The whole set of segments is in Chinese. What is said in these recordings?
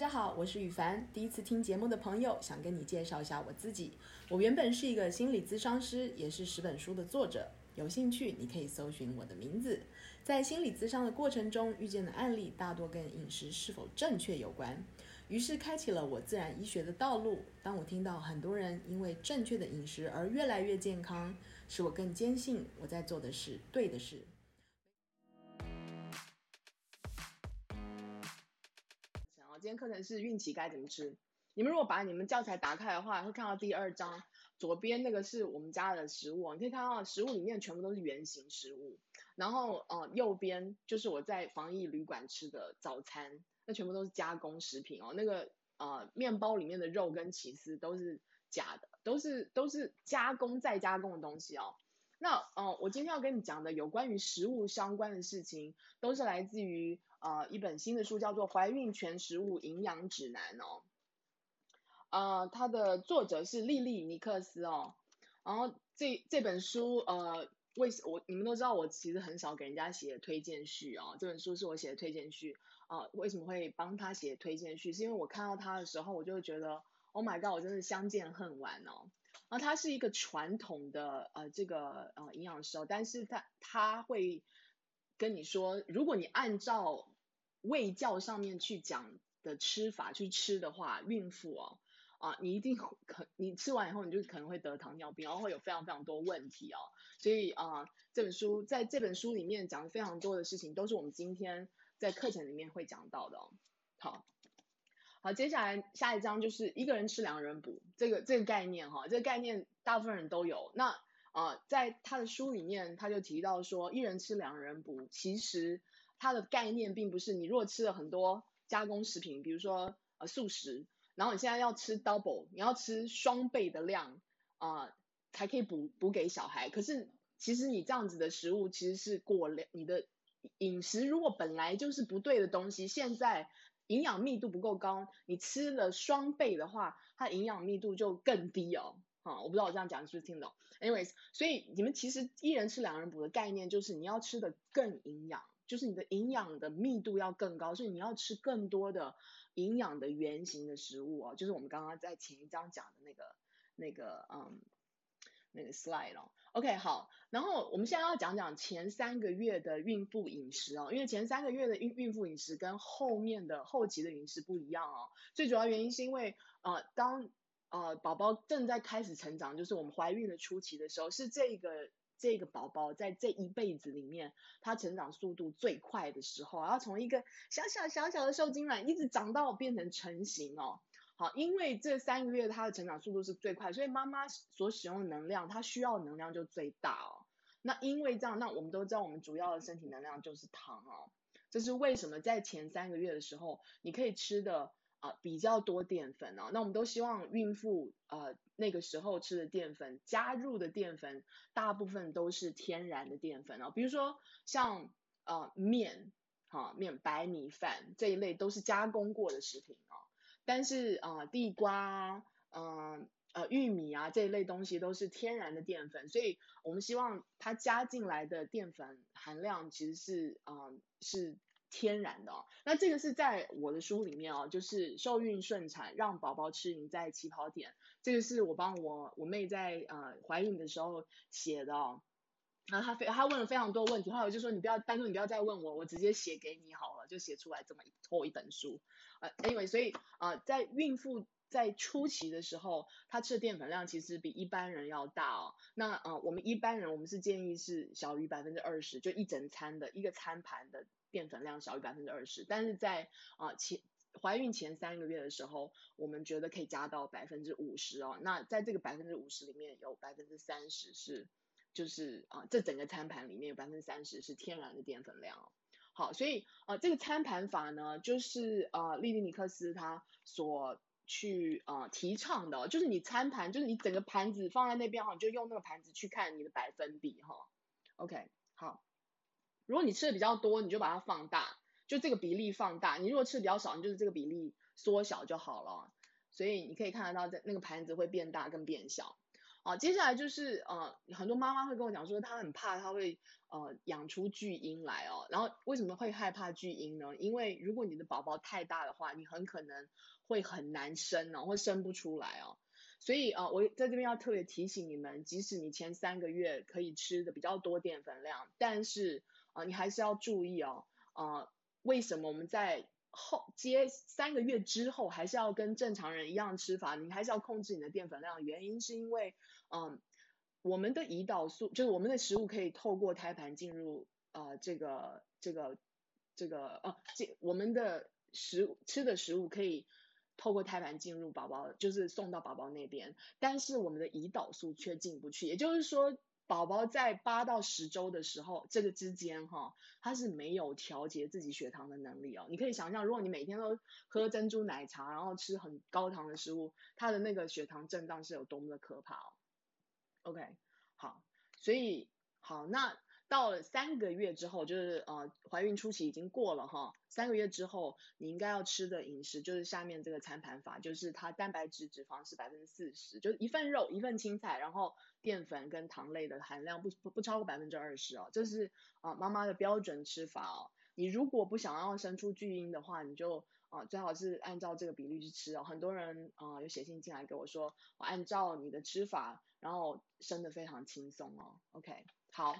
大家好，我是宇凡。第一次听节目的朋友，想跟你介绍一下我自己。我原本是一个心理咨商师，也是十本书的作者。有兴趣，你可以搜寻我的名字。在心理咨商的过程中，遇见的案例大多跟饮食是否正确有关，于是开启了我自然医学的道路。当我听到很多人因为正确的饮食而越来越健康，使我更坚信我在做的是对的事。今天课程是孕期该怎么吃？你们如果把你们教材打开的话，会看到第二章左边那个是我们家的食物，你可以看到食物里面全部都是圆形食物。然后呃右边就是我在防疫旅馆吃的早餐，那全部都是加工食品哦。那个呃面包里面的肉跟起司都是假的，都是都是加工再加工的东西哦。那呃，我今天要跟你讲的有关于食物相关的事情，都是来自于呃一本新的书，叫做《怀孕全食物营养指南》哦。呃，它的作者是莉莉尼克斯哦。然后这这本书呃，为什我你们都知道，我其实很少给人家写推荐序哦。这本书是我写的推荐序啊，为什么会帮他写推荐序？是因为我看到他的时候，我就会觉得，Oh my God，我真是相见恨晚哦。啊，他是一个传统的呃这个呃营养师哦，但是他他会跟你说，如果你按照卫教上面去讲的吃法去吃的话，孕妇哦啊，你一定可你吃完以后你就可能会得糖尿病，然后会有非常非常多问题哦。所以啊，这本书在这本书里面讲的非常多的事情，都是我们今天在课程里面会讲到的哦。好。好，接下来下一章就是一个人吃两个人补这个这个概念哈，这个概念大部分人都有。那啊、在他的书里面他就提到说，一人吃两人补，其实它的概念并不是你如果吃了很多加工食品，比如说呃素食，然后你现在要吃 double，你要吃双倍的量啊、才可以补补给小孩。可是其实你这样子的食物其实是过量，你的饮食如果本来就是不对的东西，现在。营养密度不够高，你吃了双倍的话，它营养密度就更低哦。哈，我不知道我这样讲是不是听懂？Anyways，所以你们其实一人吃两人补的概念就是你要吃的更营养，就是你的营养的密度要更高，所以你要吃更多的营养的原型的食物哦，就是我们刚刚在前一章讲的那个那个嗯。那个 slide 哦，OK 好，然后我们现在要讲讲前三个月的孕妇饮食哦，因为前三个月的孕孕妇饮食跟后面的后期的饮食不一样哦，最主要原因是因为呃当呃宝宝正在开始成长，就是我们怀孕的初期的时候，是这个这个宝宝在这一辈子里面，他成长速度最快的时候，然后从一个小小小小的受精卵一直长到变成成型哦。好，因为这三个月它的成长速度是最快，所以妈妈所使用的能量，它需要的能量就最大哦。那因为这样，那我们都知道，我们主要的身体能量就是糖哦。这是为什么在前三个月的时候，你可以吃的啊、比较多淀粉哦。那我们都希望孕妇呃那个时候吃的淀粉，加入的淀粉大部分都是天然的淀粉哦。比如说像呃面，哈、面白米饭这一类都是加工过的食品哦。但是啊、地瓜，嗯呃，玉米啊这一类东西都是天然的淀粉，所以我们希望它加进来的淀粉含量其实是啊、是天然的哦。那这个是在我的书里面哦，就是受孕顺产，让宝宝吃赢在起跑点，这个是我帮我我妹在呃怀孕的时候写的哦。然后他非他问了非常多问题，后来我就说，你不要，单独你不要再问我，我直接写给你好了，就写出来这么一厚一本书。呃，anyway，所以、呃，在孕妇在初期的时候，她吃的淀粉量其实比一般人要大哦。那呃，我们一般人我们是建议是小于百分之二十，就一整餐的一个餐盘的淀粉量小于百分之二十，但是在啊、前怀孕前三个月的时候，我们觉得可以加到百分之五十哦。那在这个百分之五十里面有百分之三十是。就是啊，这整个餐盘里面有百分之三十是天然的淀粉量哦。好，所以啊，这个餐盘法呢，就是啊，莉莉尼克斯他所去啊提倡的，就是你餐盘，就是你整个盘子放在那边哈，你就用那个盘子去看你的百分比哈。OK，好，如果你吃的比较多，你就把它放大，就这个比例放大；你如果吃的比较少，你就是这个比例缩小就好了。所以你可以看得到，在那个盘子会变大跟变小。啊，接下来就是呃，很多妈妈会跟我讲说，她很怕她会呃养出巨婴来哦。然后为什么会害怕巨婴呢？因为如果你的宝宝太大的话，你很可能会很难生哦，会生不出来哦。所以、呃，我在这边要特别提醒你们，即使你前三个月可以吃的比较多淀粉量，但是啊、你还是要注意哦。啊、为什么我们在后接三个月之后还是要跟正常人一样吃法？你还是要控制你的淀粉量。原因是因为，嗯，我们的胰岛素就是我们的食物可以透过胎盘进入呃这个这个这个呃这我们的食吃的食物可以透过胎盘进入宝宝，就是送到宝宝那边，但是我们的胰岛素却进不去。也就是说。宝宝在八到十周的时候，这个之间哈，他是没有调节自己血糖的能力哦。你可以想象，如果你每天都喝珍珠奶茶，然后吃很高糖的食物，他的那个血糖震荡是有多么的可怕哦。OK，好，所以好那。到了三个月之后，就是呃怀孕初期已经过了哈，三个月之后你应该要吃的饮食就是下面这个餐盘法，就是它蛋白质脂肪是百分之四十，就是一份肉一份青菜，然后淀粉跟糖类的含量不不不超过百分之二十哦，这是啊、妈妈的标准吃法哦。你如果不想要生出巨婴的话，你就啊、最好是按照这个比例去吃哦。很多人啊、有写信进来给我说，我按照你的吃法，然后生的非常轻松哦。OK，好。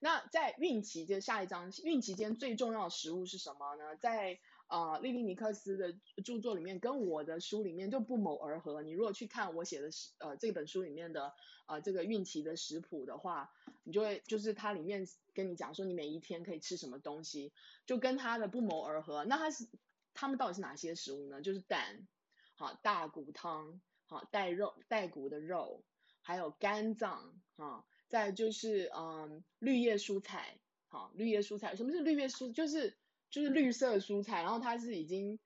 那在孕期的下一章，孕期间最重要的食物是什么呢？在呃莉莉尼克斯的著作里面，跟我的书里面就不谋而合。你如果去看我写的食呃这本书里面的呃这个孕期的食谱的话，你就会就是它里面跟你讲说你每一天可以吃什么东西，就跟它的不谋而合。那它是它们到底是哪些食物呢？就是蛋，好大骨汤，好带肉带骨的肉，还有肝脏，哈。再就是嗯绿叶蔬菜，好绿叶蔬菜，什么是绿叶蔬？就是就是绿色蔬菜，然后它是已经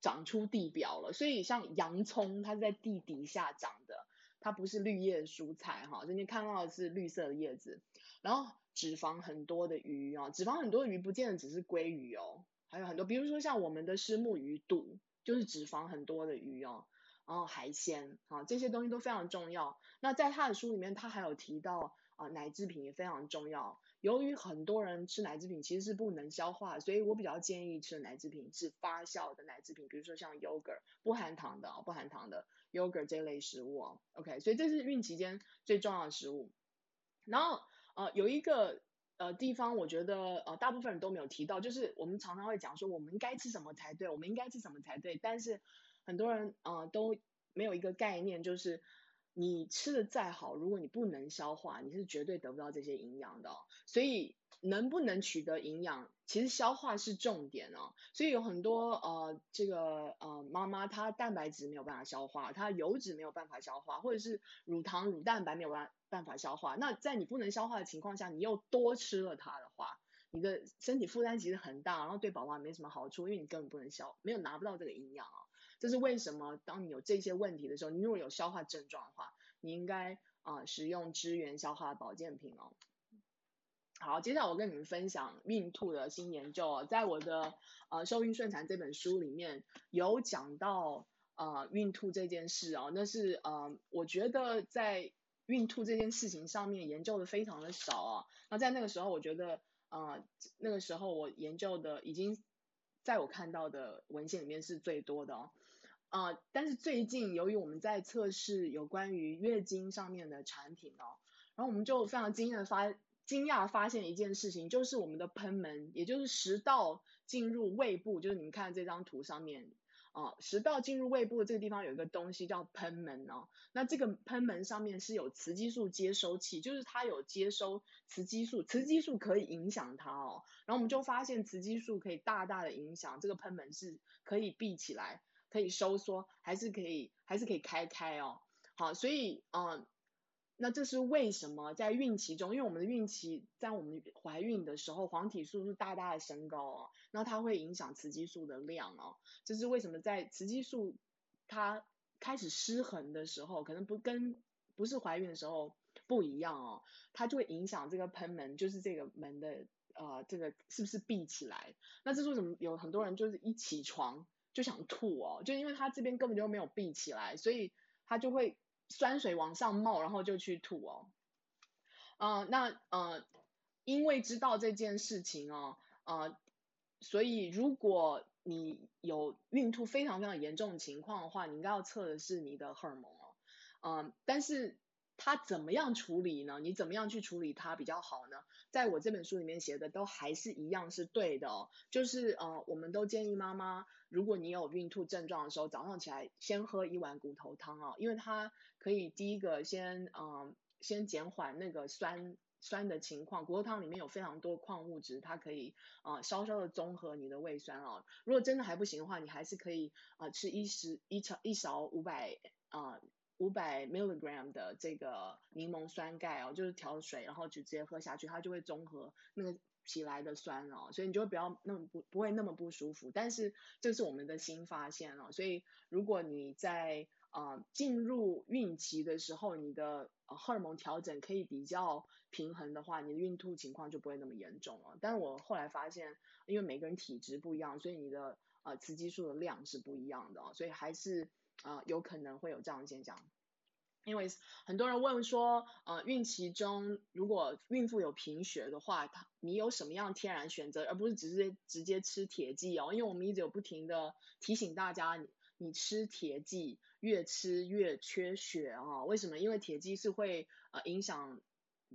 长出地表了，所以像洋葱它是在地底下长的，它不是绿叶蔬菜哈，这边看到的是绿色的叶子，然后脂肪很多的鱼啊，脂肪很多的鱼不见得只是鲑鱼哦，还有很多，比如说像我们的虱目鱼肚，就是脂肪很多的鱼哦。然后海鲜啊，这些东西都非常重要。那在他的书里面，他还有提到啊，奶制品也非常重要。由于很多人吃奶制品其实是不能消化，所以我比较建议吃的奶制品是发酵的奶制品，比如说像 yogurt 不含糖的啊，不含糖的 yogurt 这类食物哦。OK，所以这是孕期间最重要的食物。然后呃，有一个呃地方，我觉得呃大部分人都没有提到，就是我们常常会讲说我们应该吃什么才对，我们应该吃什么才对，但是。很多人啊、都没有一个概念，就是你吃的再好，如果你不能消化，你是绝对得不到这些营养的。所以能不能取得营养，其实消化是重点哦。所以有很多呃这个呃妈妈她蛋白质没有办法消化，她油脂没有办法消化，或者是乳糖乳蛋白没有办办法消化。那在你不能消化的情况下，你又多吃了它的话，你的身体负担其实很大，然后对宝宝没什么好处，因为你根本不能消，没有拿不到这个营养哦。这是为什么？当你有这些问题的时候，你如果有消化症状的话，你应该啊、使用支援消化保健品哦。好，接下来我跟你们分享孕吐的新研究哦，在我的呃《受孕顺产》这本书里面有讲到呃孕吐这件事哦，那是呃我觉得在孕吐这件事情上面研究的非常的少啊。那在那个时候，我觉得呃那个时候我研究的已经在我看到的文献里面是最多的哦。啊、但是最近由于我们在测试有关于月经上面的产品哦，然后我们就非常惊讶的发惊讶发现一件事情，就是我们的喷门，也就是食道进入胃部，就是你们看这张图上面啊、食道进入胃部的这个地方有一个东西叫喷门哦，那这个喷门上面是有雌激素接收器，就是它有接收雌激素，雌激素可以影响它哦，然后我们就发现雌激素可以大大的影响这个喷门是可以闭起来。可以收缩，还是可以，还是可以开开哦。好，所以，嗯，那这是为什么在孕期中，因为我们的孕期在我们怀孕的时候，黄体素是大大的升高哦，那它会影响雌激素的量哦。这是为什么在雌激素它开始失衡的时候，可能不跟不是怀孕的时候不一样哦，它就会影响这个喷门，就是这个门的呃这个是不是闭起来？那这是为什么有很多人就是一起床。就想吐哦，就因为他这边根本就没有闭起来，所以他就会酸水往上冒，然后就去吐哦。呃，那呃，因为知道这件事情哦，呃，所以如果你有孕吐非常非常严重的情况的话，你应该要测的是你的荷尔蒙哦。嗯、但是。他怎么样处理呢？你怎么样去处理它比较好呢？在我这本书里面写的都还是一样是对的哦，就是呃，我们都建议妈妈，如果你有孕吐症状的时候，早上起来先喝一碗骨头汤哦，因为它可以第一个先嗯、先减缓那个酸酸的情况，骨头汤里面有非常多矿物质，它可以啊、稍稍的中和你的胃酸哦。如果真的还不行的话，你还是可以啊、吃一勺一勺一勺五百啊。五百 milligram 的这个柠檬酸钙哦，就是调水，然后就直接喝下去，它就会中和那个起来的酸哦，所以你就会不要那么不不会那么不舒服。但是这是我们的新发现哦，所以如果你在呃进入孕期的时候，你的荷尔蒙调整可以比较平衡的话，你的孕吐情况就不会那么严重了。但我后来发现，因为每个人体质不一样，所以你的呃雌激素的量是不一样的哦，所以还是。啊、呃，有可能会有这样的现象，因为很多人问说，呃，孕期中如果孕妇有贫血的话，她你有什么样天然选择，而不是直接直接吃铁剂哦？因为我们一直有不停的提醒大家，你你吃铁剂越吃越缺血啊、哦？为什么？因为铁剂是会呃影响。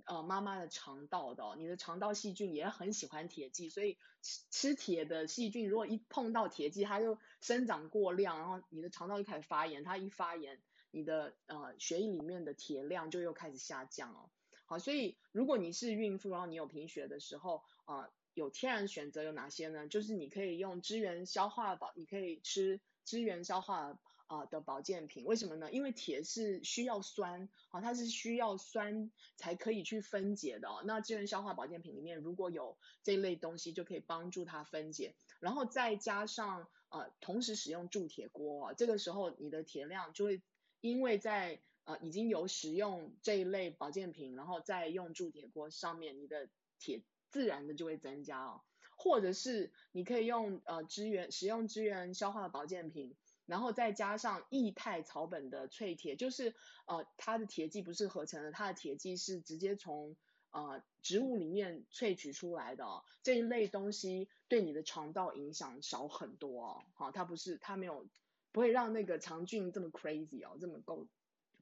呃，妈妈的肠道的、哦，你的肠道细菌也很喜欢铁剂，所以吃吃铁的细菌，如果一碰到铁剂，它就生长过量，然后你的肠道就开始发炎，它一发炎，你的呃血液里面的铁量就又开始下降哦。好，所以如果你是孕妇，然后你有贫血的时候，啊、呃，有天然选择有哪些呢？就是你可以用支援消化宝，你可以吃支援消化。啊的保健品，为什么呢？因为铁是需要酸啊，它是需要酸才可以去分解的。那支援消化保健品里面如果有这一类东西，就可以帮助它分解。然后再加上呃，同时使用铸铁锅，这个时候你的铁量就会因为在呃已经有使用这一类保健品，然后再用铸铁锅上面，你的铁自然的就会增加哦。或者是你可以用呃支援使用支援消化的保健品。然后再加上液态草本的淬铁，就是呃它的铁剂不是合成的，它的铁剂是直接从呃植物里面萃取出来的哦。这一类东西对你的肠道影响少很多哦，好，它不是它没有不会让那个肠菌这么 crazy 哦，这么够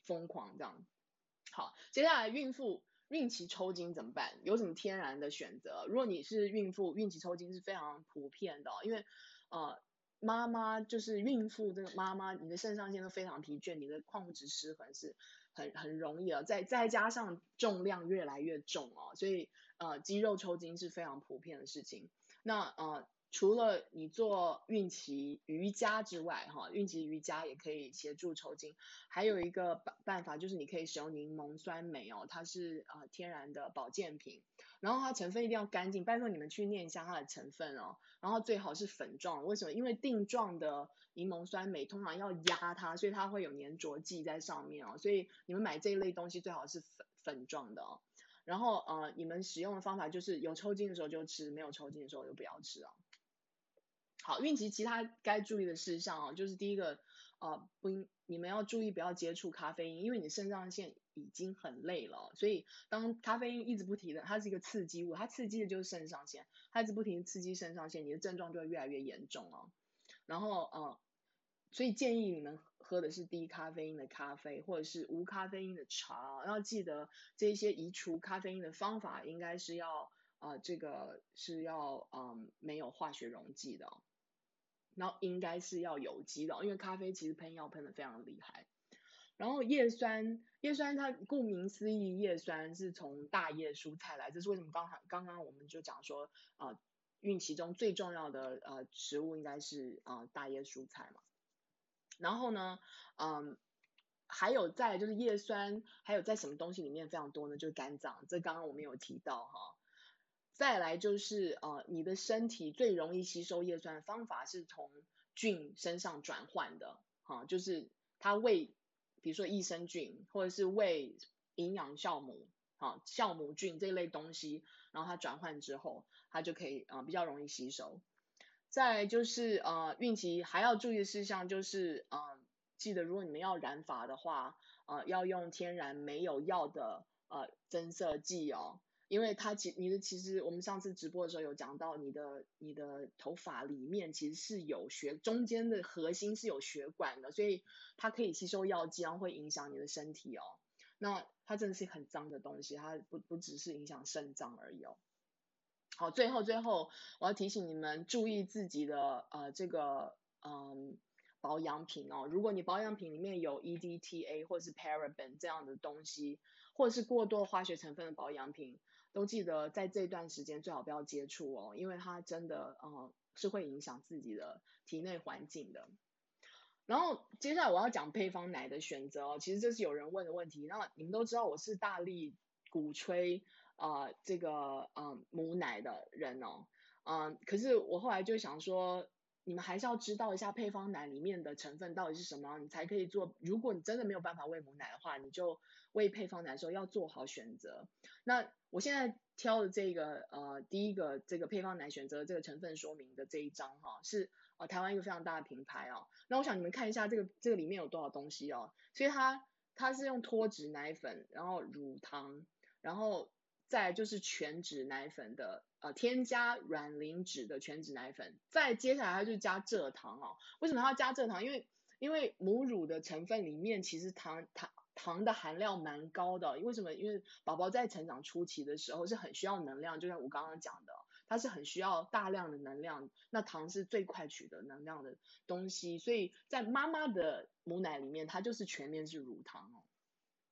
疯狂这样。好，接下来孕妇孕期抽筋怎么办？有什么天然的选择？如果你是孕妇，孕期抽筋是非常普遍的，因为呃。妈妈就是孕妇，这个妈妈，你的肾上腺都非常疲倦，你的矿物质失衡是很很容易啊，再再加上重量越来越重哦，所以呃肌肉抽筋是非常普遍的事情。那呃。除了你做孕期瑜伽之外，哈，孕期瑜伽也可以协助抽筋。还有一个办办法就是你可以使用柠檬酸酶哦，它是呃天然的保健品，然后它成分一定要干净，拜托你们去念一下它的成分哦。然后最好是粉状，为什么？因为定状的柠檬酸酶通常要压它，所以它会有粘着剂在上面哦。所以你们买这一类东西最好是粉粉状的哦。然后呃，你们使用的方法就是有抽筋的时候就吃，没有抽筋的时候就不要吃啊。好，孕期其他该注意的事项哦，就是第一个，呃，不应你们要注意不要接触咖啡因，因为你肾上腺已经很累了，所以当咖啡因一直不停的，它是一个刺激物，它刺激的就是肾上腺，它一直不停刺激肾上腺，你的症状就会越来越严重哦。然后呃，所以建议你们喝的是低咖啡因的咖啡，或者是无咖啡因的茶，要记得这些移除咖啡因的方法应该是要呃这个是要嗯、没有化学溶剂的哦。然后应该是要有机的，因为咖啡其实喷药喷的非常厉害。然后叶酸，叶酸它顾名思义，叶酸是从大叶蔬菜来，这是为什么刚才刚刚我们就讲说，呃，孕期中最重要的呃食物应该是呃大叶蔬菜嘛。然后呢，嗯，还有在就是叶酸，还有在什么东西里面非常多呢？就是肝脏，这刚刚我们有提到哈。再来就是呃，你的身体最容易吸收叶酸的方法是从菌身上转换的，哈、啊，就是它喂，比如说益生菌或者是喂营养酵母，啊，酵母菌这类东西，然后它转换之后，它就可以啊比较容易吸收。再来就是呃，孕期还要注意事项就是呃，记得如果你们要染发的话，呃要用天然没有药的呃增色剂哦。因为它其你的其实我们上次直播的时候有讲到，你的你的头发里面其实是有血，中间的核心是有血管的，所以它可以吸收药剂，然后会影响你的身体哦。那它真的是很脏的东西，它不不只是影响肾脏而已哦。好，最后最后我要提醒你们注意自己的呃这个嗯保养品哦，如果你保养品里面有 EDTA 或是 Paraben 这样的东西，或者是过多化学成分的保养品。都记得在这段时间最好不要接触哦，因为它真的呃是会影响自己的体内环境的。然后接下来我要讲配方奶的选择哦，其实这是有人问的问题。那你们都知道我是大力鼓吹啊、呃、这个嗯、母奶的人哦，嗯、可是我后来就想说。你们还是要知道一下配方奶里面的成分到底是什么，你才可以做。如果你真的没有办法喂母奶的话，你就喂配方奶的时候要做好选择。那我现在挑的这个呃第一个这个配方奶选择这个成分说明的这一张哈，是呃台湾一个非常大的品牌哦。那我想你们看一下这个这个里面有多少东西哦。所以它它是用脱脂奶粉，然后乳糖，然后再就是全脂奶粉的。呃，添加卵磷脂的全脂奶粉，再接下来它就加蔗糖哦。为什么它要加蔗糖？因为因为母乳的成分里面其实糖糖糖的含量蛮高的。为什么？因为宝宝在成长初期的时候是很需要能量，就像我刚刚讲的，它是很需要大量的能量。那糖是最快取得能量的东西，所以在妈妈的母奶里面，它就是全面是乳糖哦。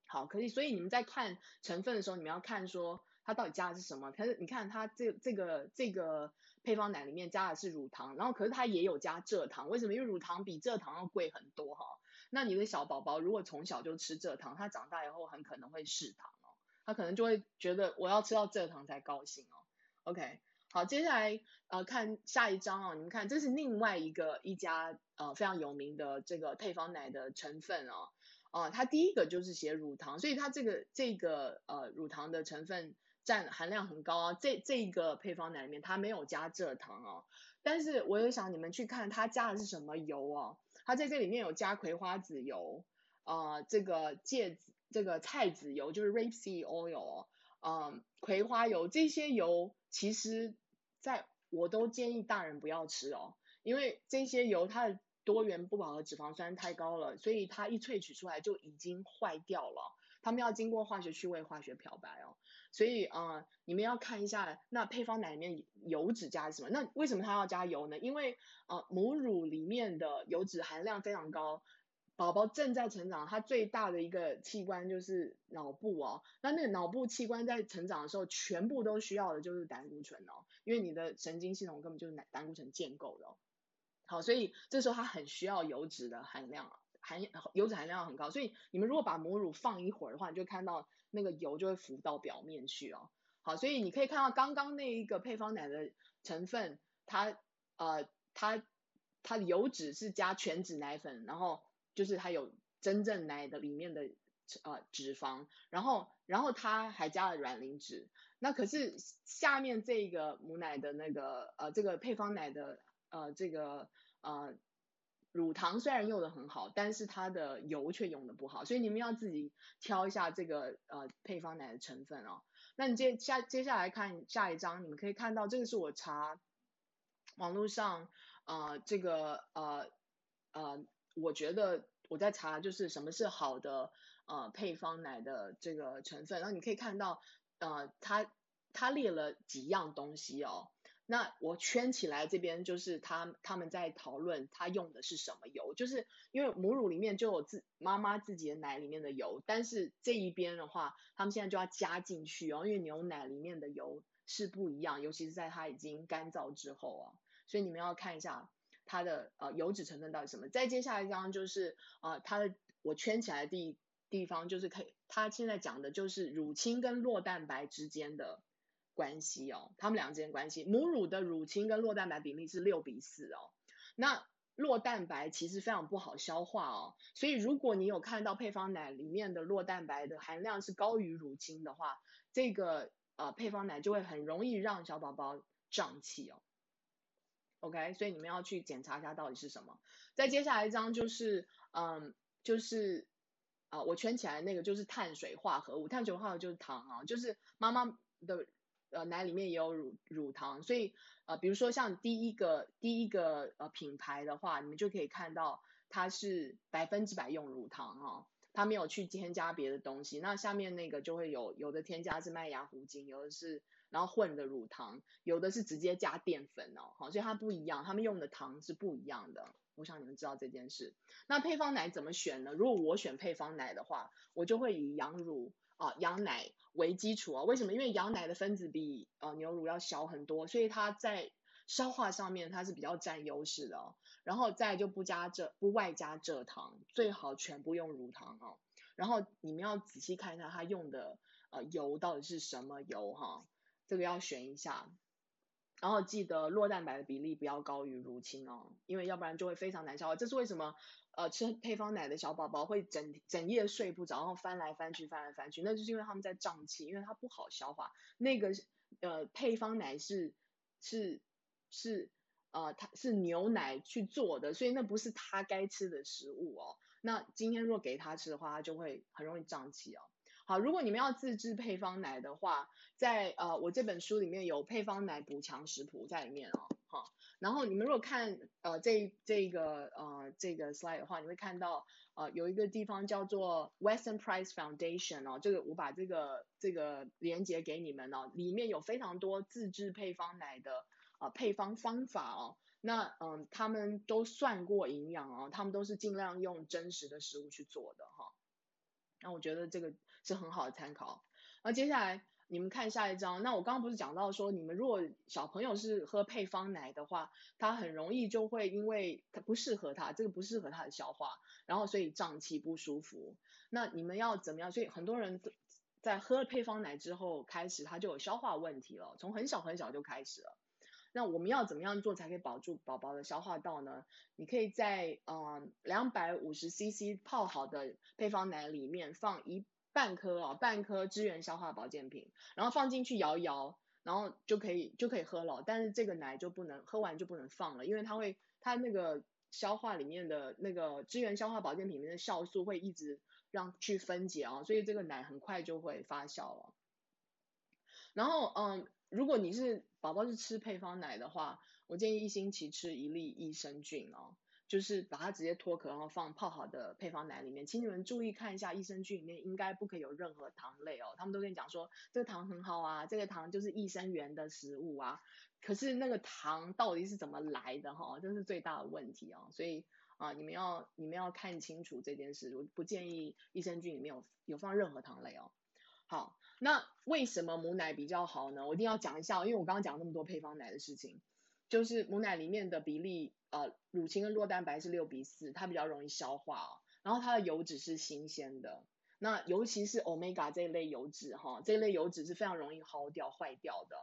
好，可以。所以你们在看成分的时候，你们要看说。它到底加的是什么？可是你看它这这个这个配方奶里面加的是乳糖，然后可是它也有加蔗糖，为什么？因为乳糖比蔗糖要贵很多哈。那你的小宝宝如果从小就吃蔗糖，他长大以后很可能会嗜糖哦，他可能就会觉得我要吃到蔗糖才高兴哦。OK，好，接下来呃看下一张哦，你们看这是另外一个一家呃非常有名的这个配方奶的成分哦，啊，它第一个就是写乳糖，所以它这个这个呃乳糖的成分。占含量很高啊，这这一个配方奶里面它没有加蔗糖哦，但是我有想你们去看它加的是什么油哦，它在这里面有加葵花籽油，啊、呃，这个芥子这个菜籽油就是 rapeseed oil 哦，嗯，葵花油这些油其实在我都建议大人不要吃哦，因为这些油它的多元不饱和脂肪酸太高了，所以它一萃取出来就已经坏掉了，他们要经过化学去味、化学漂白哦。所以啊、你们要看一下那配方奶里面油脂加什么？那为什么它要加油呢？因为呃母乳里面的油脂含量非常高，宝宝正在成长，它最大的一个器官就是脑部哦。那那个脑部器官在成长的时候，全部都需要的就是胆固醇哦，因为你的神经系统根本就是胆胆固醇建构的哦。好，所以这时候它很需要油脂的含量，含油脂含量很高。所以你们如果把母乳放一会儿的话，你就看到。那个油就会浮到表面去哦，好，所以你可以看到刚刚那一个配方奶的成分，它呃它它油脂是加全脂奶粉，然后就是它有真正奶的里面的呃脂肪，然后然后它还加了软磷脂，那可是下面这个母奶的那个呃这个配方奶的呃这个呃。乳糖虽然用的很好，但是它的油却用的不好，所以你们要自己挑一下这个呃配方奶的成分哦。那你接下接下来看下一张，你们可以看到这个是我查网络上呃这个呃呃，我觉得我在查就是什么是好的呃配方奶的这个成分，然后你可以看到呃它它列了几样东西哦。那我圈起来这边就是他他们在讨论他用的是什么油，就是因为母乳里面就有自妈妈自己的奶里面的油，但是这一边的话，他们现在就要加进去哦，因为牛奶里面的油是不一样，尤其是在它已经干燥之后啊，所以你们要看一下它的呃油脂成分到底什么。再接下来一张就是呃它的我圈起来的地地方就是可以，它现在讲的就是乳清跟酪蛋白之间的。关系哦，他们两个之间关系，母乳的乳清跟酪蛋白比例是六比四哦。那酪蛋白其实非常不好消化哦，所以如果你有看到配方奶里面的酪蛋白的含量是高于乳清的话，这个呃配方奶就会很容易让小宝宝胀气哦。OK，所以你们要去检查一下到底是什么。再接下来一张就是嗯，就是啊、我圈起来那个就是碳水化合物，碳水化合物就是糖啊，就是妈妈的呃奶里面也有乳乳糖，所以呃比如说像第一个第一个呃品牌的话，你们就可以看到它是百分之百用乳糖哈，它没有去添加别的东西。那下面那个就会有有的添加是麦芽糊精，有的是然后混的乳糖，有的是直接加淀粉哦，好，所以它不一样，他们用的糖是不一样的。我想你们知道这件事。那配方奶怎么选呢？如果我选配方奶的话，我就会以羊乳啊、羊奶为基础啊。为什么？因为羊奶的分子比呃牛乳要小很多，所以它在消化上面它是比较占优势的哦。然后再就不加蔗，不外加蔗糖，最好全部用乳糖哦。然后你们要仔细看一下它用的呃油到底是什么油哈，这个要选一下。然后记得酪蛋白的比例不要高于乳清哦，因为要不然就会非常难消化。这是为什么？呃，吃配方奶的小宝宝会整整夜睡不着，然后翻来翻去，翻来翻去，那就是因为他们在胀气，因为它不好消化。那个呃配方奶是是是呃它是牛奶去做的，所以那不是他该吃的食物哦。那今天若给他吃的话，他就会很容易胀气哦。好，如果你们要自制配方奶的话，在呃我这本书里面有配方奶补强食谱在里面哦，好，然后你们如果看呃这这个呃这个 slide 的话，你会看到呃有一个地方叫做 Western Price Foundation 哦，这个我把这个这个连接给你们哦，里面有非常多自制配方奶的呃配方方法哦，那嗯、他们都算过营养哦，他们都是尽量用真实的食物去做的哈，那我觉得这个。是很好的参考。那接下来你们看下一张。那我刚刚不是讲到说，你们如果小朋友是喝配方奶的话，他很容易就会因为他不适合他，这个不适合他的消化，然后所以胀气不舒服。那你们要怎么样？所以很多人在喝了配方奶之后开始他就有消化问题了，从很小很小就开始了。那我们要怎么样做才可以保住宝宝的消化道呢？你可以在嗯两百五十 CC 泡好的配方奶里面放一。半颗哦，半颗支援消化保健品，然后放进去摇一摇，然后就可以就可以喝了。但是这个奶就不能喝完就不能放了，因为它会它那个消化里面的那个支援消化保健品里面的酵素会一直让去分解啊，所以这个奶很快就会发酵了。然后嗯，如果你是宝宝是吃配方奶的话，我建议一星期吃一粒益生菌哦。就是把它直接脱壳，然后放泡好的配方奶里面。请你们注意看一下，益生菌里面应该不可以有任何糖类哦。他们都跟你讲说，这个糖很好啊，这个糖就是益生元的食物啊。可是那个糖到底是怎么来的哈？这是最大的问题哦。所以啊，你们要你们要看清楚这件事。我不建议益生菌里面有有放任何糖类哦。好，那为什么母奶比较好呢？我一定要讲一下，因为我刚刚讲那么多配方奶的事情。就是母奶里面的比例，呃，乳清跟酪蛋白是六比四，它比较容易消化哦。然后它的油脂是新鲜的，那尤其是 omega 这一类油脂哈，这一类油脂是非常容易耗掉、坏掉的。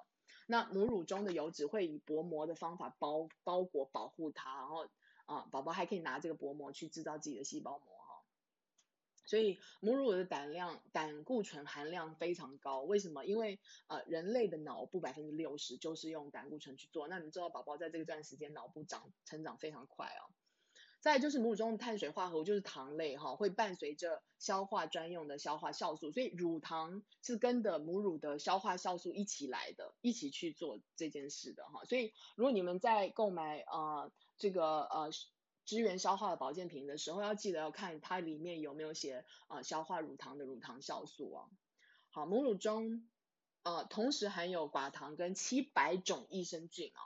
那母乳中的油脂会以薄膜的方法包包裹保护它，然后啊，宝宝还可以拿这个薄膜去制造自己的细胞膜。所以母乳的胆量胆固醇含量非常高，为什么？因为呃人类的脑部百分之六十就是用胆固醇去做，那你知道宝宝在这个段时间脑部长成长非常快哦。再就是母乳中的碳水化合物就是糖类哈，会伴随着消化专用的消化酵素，所以乳糖是跟着母乳的消化酵素一起来的，一起去做这件事的哈。所以如果你们在购买呃这个呃。支援消化的保健品的时候，要记得要看它里面有没有写呃消化乳糖的乳糖酵素哦。好，母乳中呃同时含有寡糖跟七百种益生菌哦。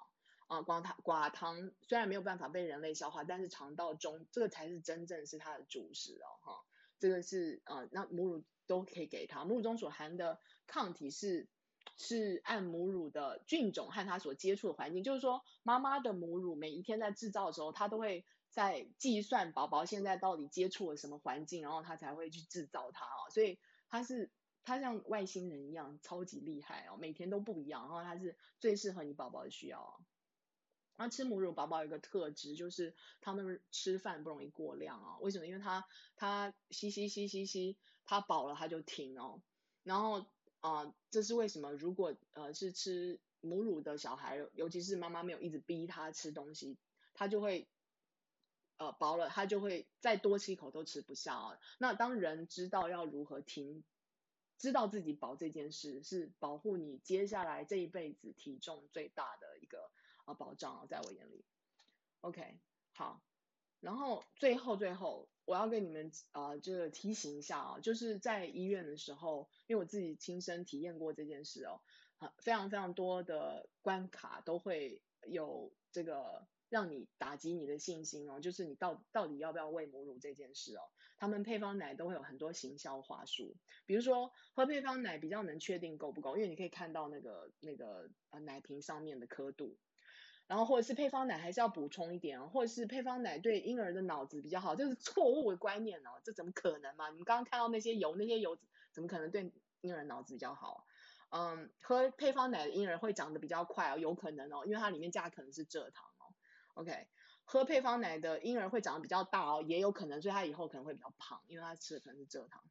啊、呃，寡糖寡糖虽然没有办法被人类消化，但是肠道中这个才是真正是它的主食哦哈。这个是呃那母乳都可以给它，母乳中所含的抗体是是按母乳的菌种和它所接触的环境，就是说妈妈的母乳每一天在制造的时候，它都会。在计算宝宝现在到底接触了什么环境，然后他才会去制造它哦，所以他是他像外星人一样超级厉害哦，每天都不一样，然后他是最适合你宝宝的需要哦。那吃母乳宝宝有一个特质，就是他们吃饭不容易过量哦。为什么？因为他他吸吸吸吸吸，他饱了他就停哦。然后啊、呃，这是为什么？如果呃是吃母乳的小孩，尤其是妈妈没有一直逼他吃东西，他就会。呃薄了，他就会再多吃一口都吃不下啊。那当人知道要如何停，知道自己饱这件事，是保护你接下来这一辈子体重最大的一个啊保障啊，在我眼里。OK，好，然后最后最后。我要跟你们啊、就是提醒一下啊，就是在医院的时候，因为我自己亲身体验过这件事哦，啊，非常非常多的关卡都会有这个让你打击你的信心哦，就是你到到底要不要喂母乳这件事哦，他们配方奶都会有很多行销话术，比如说喝配方奶比较能确定够不够，因为你可以看到那个那个呃奶瓶上面的刻度。然后或者是配方奶还是要补充一点哦，或者是配方奶对婴儿的脑子比较好，这是错误的观念哦，这怎么可能嘛？你们刚刚看到那些油，那些油怎么可能对婴儿脑子比较好？嗯，喝配方奶的婴儿会长得比较快哦，有可能哦，因为它里面加的可能是蔗糖。OK，喝配方奶的婴儿会长得比较大哦，也有可能，所以他以后可能会比较胖，因为他吃的可能是蔗糖。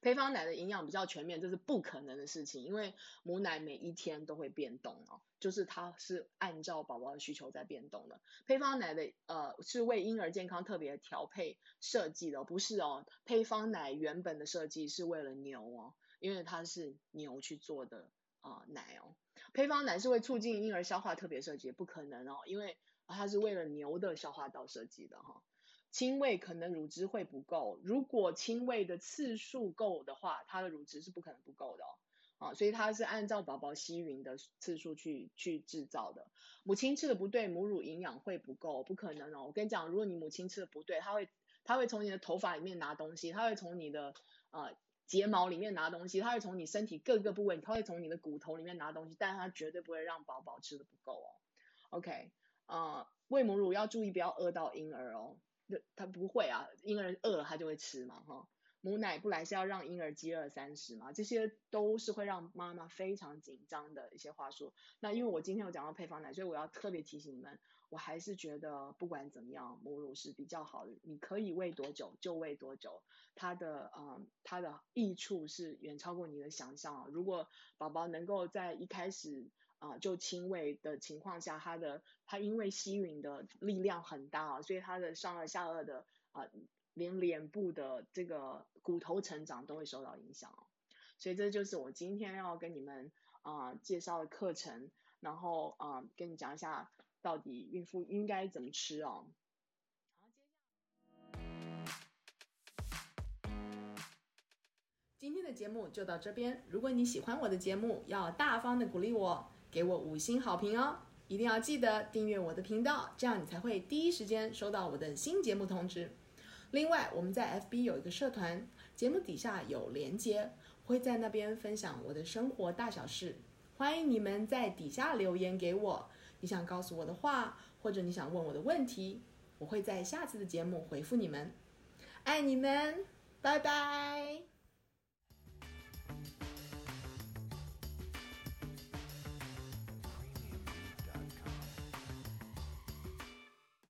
配方奶的营养比较全面，这是不可能的事情，因为母奶每一天都会变动哦，就是它是按照宝宝的需求在变动的。配方奶的呃是为婴儿健康特别调配设计的，不是哦。配方奶原本的设计是为了牛哦，因为它是牛去做的啊、奶哦。配方奶是为促进婴儿消化特别设计，不可能哦，因为它是为了牛的消化道设计的哈、哦。亲喂可能乳汁会不够，如果亲喂的次数够的话，它的乳汁是不可能不够的哦，啊，所以它是按照宝宝吸吮的次数去去制造的。母亲吃的不对，母乳营养会不够，不可能哦。我跟你讲，如果你母亲吃的不对，它会它会从你的头发里面拿东西，它会从你的呃睫毛里面拿东西，它会从你身体各个部位，它会从你的骨头里面拿东西，但是它绝对不会让宝宝吃的不够哦。OK，呃，喂母乳要注意不要饿到婴儿哦。他不会啊，婴儿饿了他就会吃嘛，哈。母奶不来是要让婴儿饥饿三十嘛，这些都是会让妈妈非常紧张的一些话术。那因为我今天有讲到配方奶，所以我要特别提醒你们，我还是觉得不管怎么样，母乳是比较好的，你可以喂多久就喂多久，它的嗯它的益处是远超过你的想象啊。如果宝宝能够在一开始。啊、就轻微的情况下，他的他因为吸吮的力量很大，所以他的上颚下颚的啊、连脸部的这个骨头成长都会受到影响。所以这就是我今天要跟你们啊、介绍的课程，然后啊、跟你讲一下到底孕妇应该怎么吃哦。好，今天的节目就到这边。如果你喜欢我的节目，要大方的鼓励我。给我五星好评哦！一定要记得订阅我的频道，这样你才会第一时间收到我的新节目通知。另外，我们在 FB 有一个社团，节目底下有连接，会在那边分享我的生活大小事。欢迎你们在底下留言给我，你想告诉我的话，或者你想问我的问题，我会在下次的节目回复你们。爱你们，拜拜。